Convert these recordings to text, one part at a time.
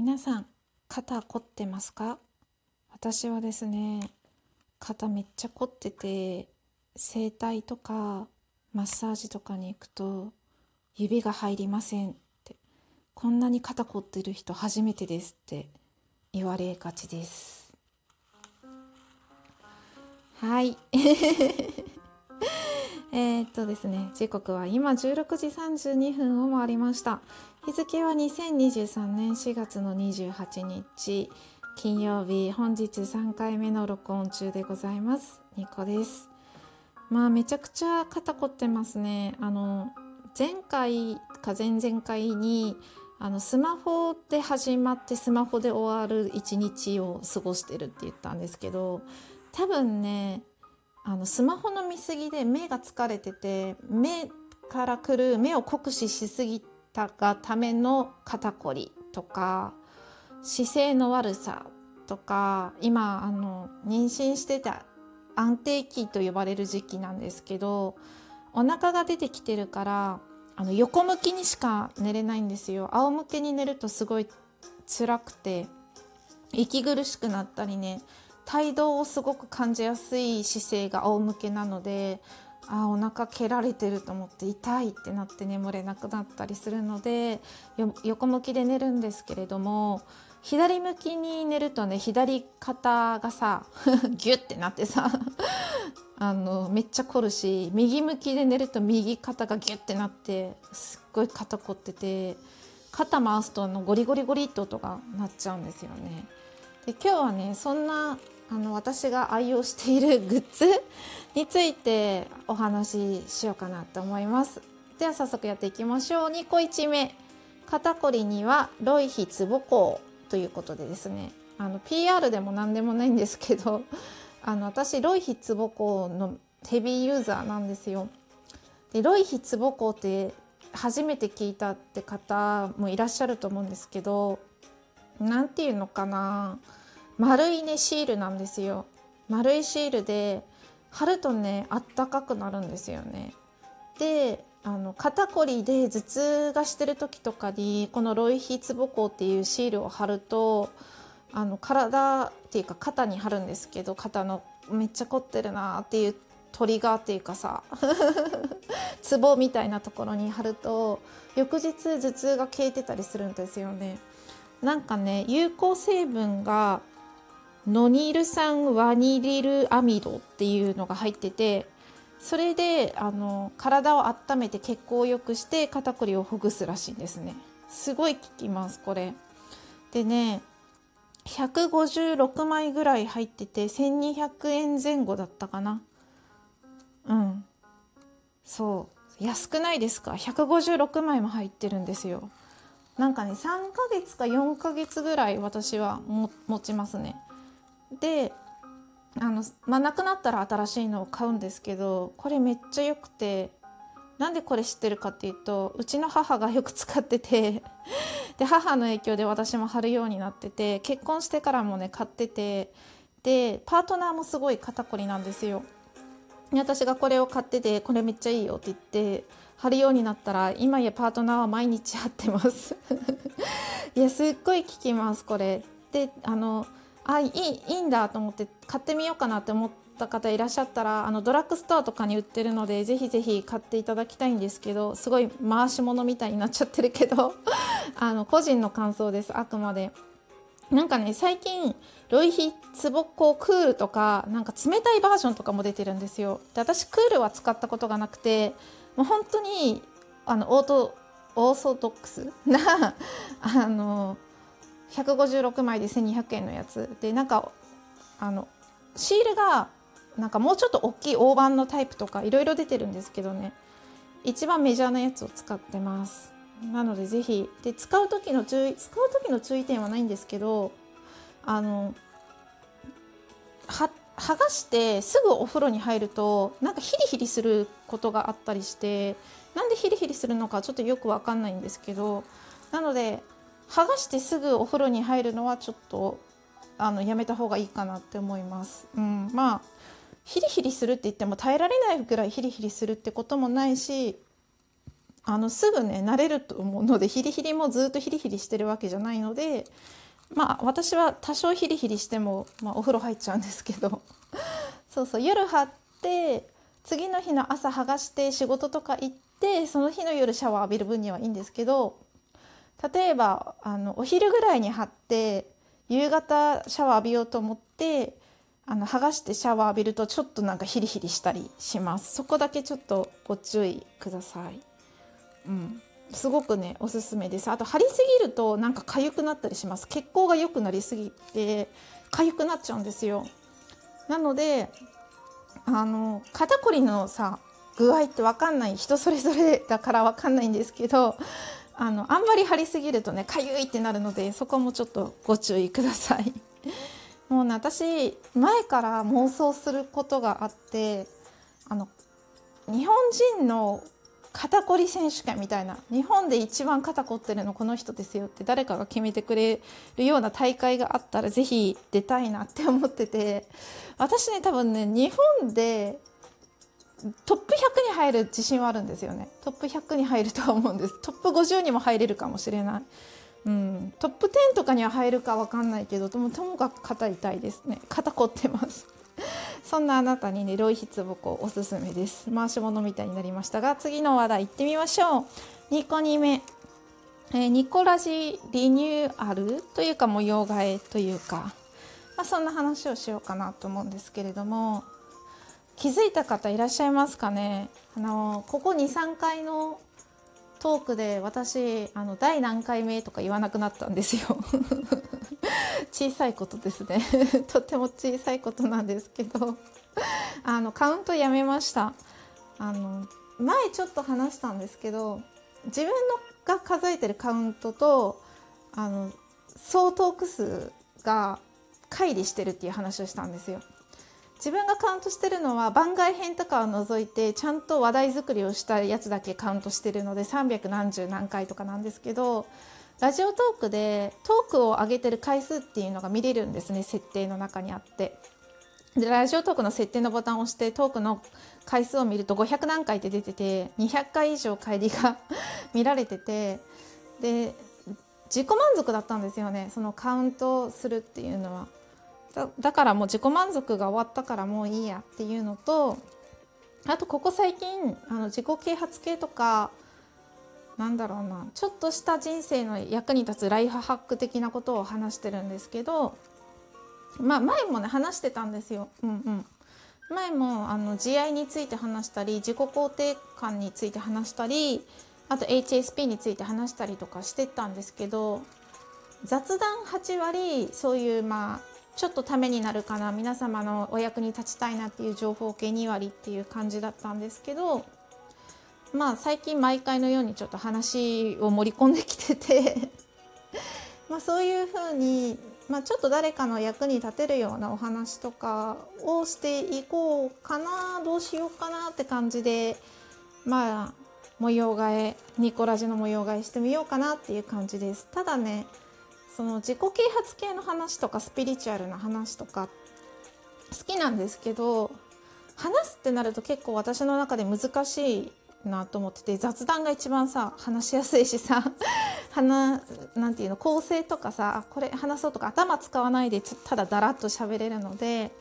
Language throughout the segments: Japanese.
皆さん肩凝ってますか？私はですね肩めっちゃ凝ってて整体とかマッサージとかに行くと指が入りませんって。こんなに肩凝ってる人初めてですって言われがちです。はい。えーっとですね時刻は今16時32分を回りました。日付は2023年4月の28日金曜日本日3回目の録音中でございます。ニコです。まあめちゃくちゃ肩凝ってますね。あの前回か前々回にあのスマホで始まってスマホで終わる一日を過ごしてるって言ったんですけど多分ねあのスマホの見過ぎで目が疲れてて目からくる目を酷使しすぎたがための肩こりとか姿勢の悪さとか今あの妊娠してた安定期と呼ばれる時期なんですけどお腹が出てきてるからあの横向きにしか寝れないんですよ。仰向けに寝るとすごい辛くて息苦しくなったりね胎動をすごく感じやすい姿勢が仰向けなのであお腹蹴られてると思って痛いってなって眠れなくなったりするので横向きで寝るんですけれども左向きに寝るとね左肩がさ ギュッてなってさ あのめっちゃ凝るし右向きで寝ると右肩がギュッてなってすっごい肩凝ってて肩回すとあのゴリゴリゴリって音が鳴っちゃうんですよね。で今日はねそんなあの私が愛用しているグッズについてお話ししようかなと思います。では早速やっていきましょう。2個1目。肩こりにはロイヒツボコウということでですね。あの PR でも何でもないんですけど あの私ロイヒツボコウのヘビーユーザーなんですよ。でロイヒツボコウって初めて聞いたって方もいらっしゃると思うんですけど何て言うのかな。丸いねシールなんですよ。丸いシールで貼るとねあったかくなるんですよね。であの肩こりで頭痛がしてる時とかにこのロイヒツボコっていうシールを貼るとあの体っていうか肩に貼るんですけど肩のめっちゃ凝ってるなっていうトリガーっていうかさ ツボみたいなところに貼ると翌日頭痛が消えてたりするんですよね。なんかね有効成分がノニル酸ワニリルアミドっていうのが入っててそれであの体を温めて血行を良くして肩こりをほぐすらしいんですね。すごい効きますこれ。でね156枚ぐらい入ってて1200円前後だったかな。うん。そう。安くないですか？156枚も入ってるんですよ。なんかね3ヶ月か4ヶ月ぐらい私はも持ちますね。であの、まあ、なくなったら新しいのを買うんですけどこれめっちゃ良くてなんでこれ知ってるかっていうとうちの母がよく使ってて で母の影響で私も貼るようになってて結婚してからもね買っててでパートナーもすごい肩こりなんですよ。で私がこれを買っててこれめっちゃいいよって言って貼るようになったら今やパートナーは毎日貼ってます いやすっごい効きますこれであのあいいいいんだと思って買ってみようかなって思った方いらっしゃったらあのドラッグストアとかに売ってるのでぜひぜひ買っていただきたいんですけどすごい回し物みたいになっちゃってるけど あの個人の感想ですあくまで。なんかね最近ロイヒツボコクールとかなんか冷たいバージョンとかも出てるんですよ。で私クールは使ったことがなくてもう本当にあのオートオーソドックスなあの156枚で1200円のやつ。でなんかあのシールがなんかもうちょっと大きい大判のタイプとかいろいろ出てるんですけどね。一番メジャーなやつを使ってます。なのでぜひ。で使う時の注意使う時の注意点はないんですけどあのは剥がしてすぐお風呂に入るとなんかヒリヒリすることがあったりしてなんでヒリヒリするのかちょっとよくわかんないんですけどなので剥がしてすぐお風呂に入るのはちょっとあのやめた方がいいかなって思います。うん、まあヒリヒリするって言っても耐えられないぐらいヒリヒリするってこともないしあのすぐね慣れると思うのでヒリヒリもずっとヒリヒリしてるわけじゃないのでまあ私は多少ヒリヒリしても、まあ、お風呂入っちゃうんですけど そうそう夜張って次の日の朝剥がして仕事とか行ってその日の夜シャワー浴びる分にはいいんですけど例えばあのお昼ぐらいに張って夕方シャワー浴びようと思ってあの剥がしてシャワー浴びるとちょっとなんかヒリヒリしたりします。そこだけちょっとご注意ください。うん。すごくねおすすめです。あと張りすぎるとなんか痒くなったりします。血行が良くなりすぎて痒くなっちゃうんですよ。なのであの肩こりのさ具合って分かんない人それぞれだから分かんないんですけどあのあんまり張りすぎるとねかゆいってなるのでそこもちょっとご注意ください。もうね私前から妄想することがあってあの日本人の肩こり選手権みたいな日本で一番肩こってるのこの人ですよって誰かが決めてくれるような大会があったら是非出たいなって思ってて私ね多分ね日本でトップ100に入る自信はあるんですよね。トップ100に入るとは思うんです。トップ50にも入れるかもしれない。うん、トップ10とかには入るか分かんないけどともともかく肩痛いですね。肩凝ってます。そんなあなたにねロイヒツボコおすすめです。回し物みたいになりましたが次の話題行ってみましょう。2個2目、えー、ニコラジリニューアルというか模様替えというか、まあ、そんな話をしようかなと思うんですけれども。気づいた方いらっしゃいますかね？あのここ23回のトークで私あの第何回目とか言わなくなったんですよ。小さいことですね。とっても小さいことなんですけど。あのカウントやめました。あの前ちょっと話したんですけど自分のが数えてるカウントとあの総トーク数が乖離してるっていう話をしたんですよ。自分がカウントしてるのは番外編とかを除いてちゃんと話題作りをしたやつだけカウントしてるので300何十何回とかなんですけどラジオトークでトークを上げてる回数っていうのが見れるんですね設定の中にあって。でラジオトークの設定のボタンを押してトークの回数を見ると500何回って出てて200回以上帰りが 見られててで自己満足だったんですよねそのカウントするっていうのは。だからもう自己満足が終わったからもういいやっていうのとあとここ最近あの自己啓発系とかなんだろうなちょっとした人生の役に立つライフハック的なことを話してるんですけどまあ前もね話してたんですよ。うんうん前もあの慈愛について話したり自己肯定感について話したりあと HSP について話したりとかしてたんですけど雑談8割そういうまあちょっとためになるかな皆様のお役に立ちたいなっていう情報系2割っていう感じだったんですけどまあ最近毎回のようにちょっと話を盛り込んできてて まあそういうふうに、まあ、ちょっと誰かの役に立てるようなお話とかをしていこうかなどうしようかなって感じでまあ模様替えニコラジの模様替えしてみようかなっていう感じです。ただねその自己啓発系の話とかスピリチュアルな話とか好きなんですけど話すってなると結構私の中で難しいなと思ってて雑談が一番さ話しやすいしさ 話なんていうの構成とかさこれ話そうとか頭使わないでただだらっと喋れるので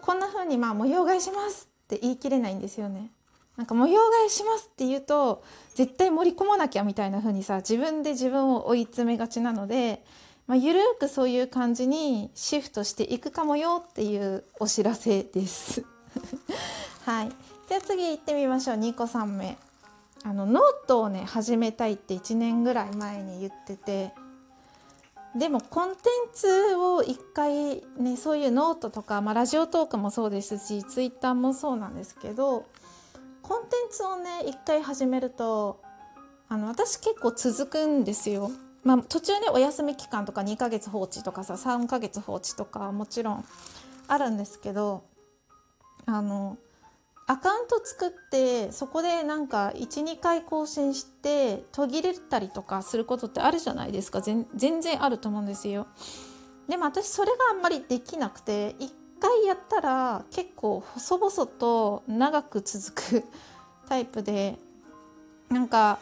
こんな風にまあ模様替えしますって言い切れないんですよね。なんか模様替えしますって言うと絶対盛り込まなきゃみたいな風にさ自分で自分を追い詰めがちなのでまあ、ゆるくそういう感じにシフトしていくかもよっていうお知らせです。はい。じゃあ次行ってみましょう。2個3目。あのノートをね始めたいって1年ぐらい前に言っててでもコンテンツを一回ねそういうノートとか、まあ、ラジオトークもそうですしツイッターもそうなんですけどコンテンツをね一回始めるとあの私結構続くんですよ。まあ、途中ねお休み期間とか2ヶ月放置とかさ3ヶ月放置とかもちろんあるんですけどあのアカウント作ってそこでなんか12回更新して途切れたりとかすることってあるじゃないですか全然あると思うんですよ。でも私それがあんまりできなくて1回やったら結構細々と長く続くタイプでなんか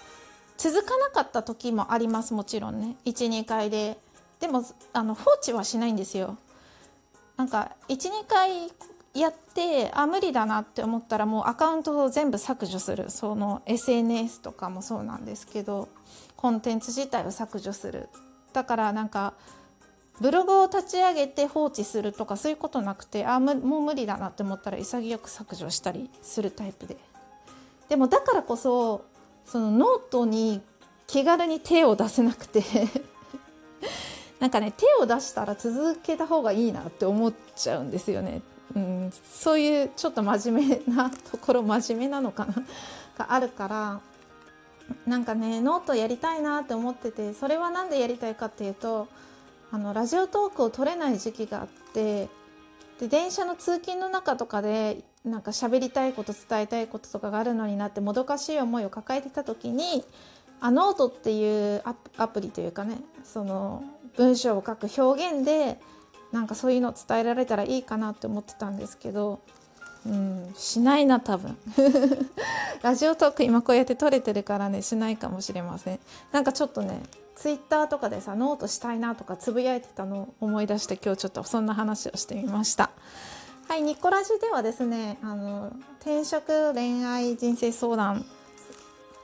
続かなかった時もありますもちろんね。12回で。でもあの放置はしないんですよ。なんか12回やってあ無理だなって思ったらもうアカウントを全部削除する。その SNS とかもそうなんですけどコンテンツ自体を削除する。だからなんかブログを立ち上げて放置するとかそういうことなくてあもう無理だなって思ったら潔く削除したりするタイプで。でもだからこそそのノートに気軽に手を出せなくて なんかね手を出したら続けた方がいいなって思っちゃうんですよね。うん、そういうちょっと真面目なところ真面目なのかながあるからなんかねノートやりたいなって思っててそれは何でやりたいかっていうとあのラジオトークを取れない時期があってで電車の通勤の中とかでなんか喋りたいこと伝えたいこととかがあるのになってもどかしい思いを抱えてた時にあノートっていうアプリというかねその文章を書く表現でなんかそういうのを伝えられたらいいかなって思ってたんですけど、うん、しないな多分。ラジオトーク今こうやって録れてるからねしないかもしれません。なんかちょっとねツイッターとかでさノートしたいなとかつぶやいてたのを思い出して今日ちょっとそんな話をしてみました。はいニコラジではですねあの転職恋愛人生相談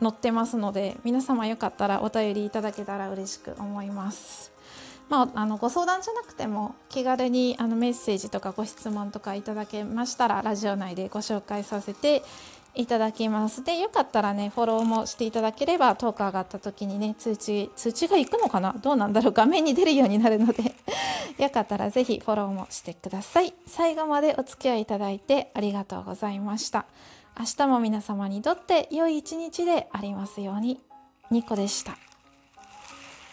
載ってますので皆様よかったらお便りいただけたら嬉しく思います。まあ、あのご相談じゃなくても気軽にあのメッセージとかご質問とかいただけましたらラジオ内でご紹介させていただきます。でよかったらねフォローもしていただければトーク上がった時にね通知通知がいくのかな？どうなんだろう？画面に出るようになるので。よかったら是非フォローもしてください。最後までお付き合いいただいてありがとうございました。明日も皆様にとって良い一日でありますように。ニコでした。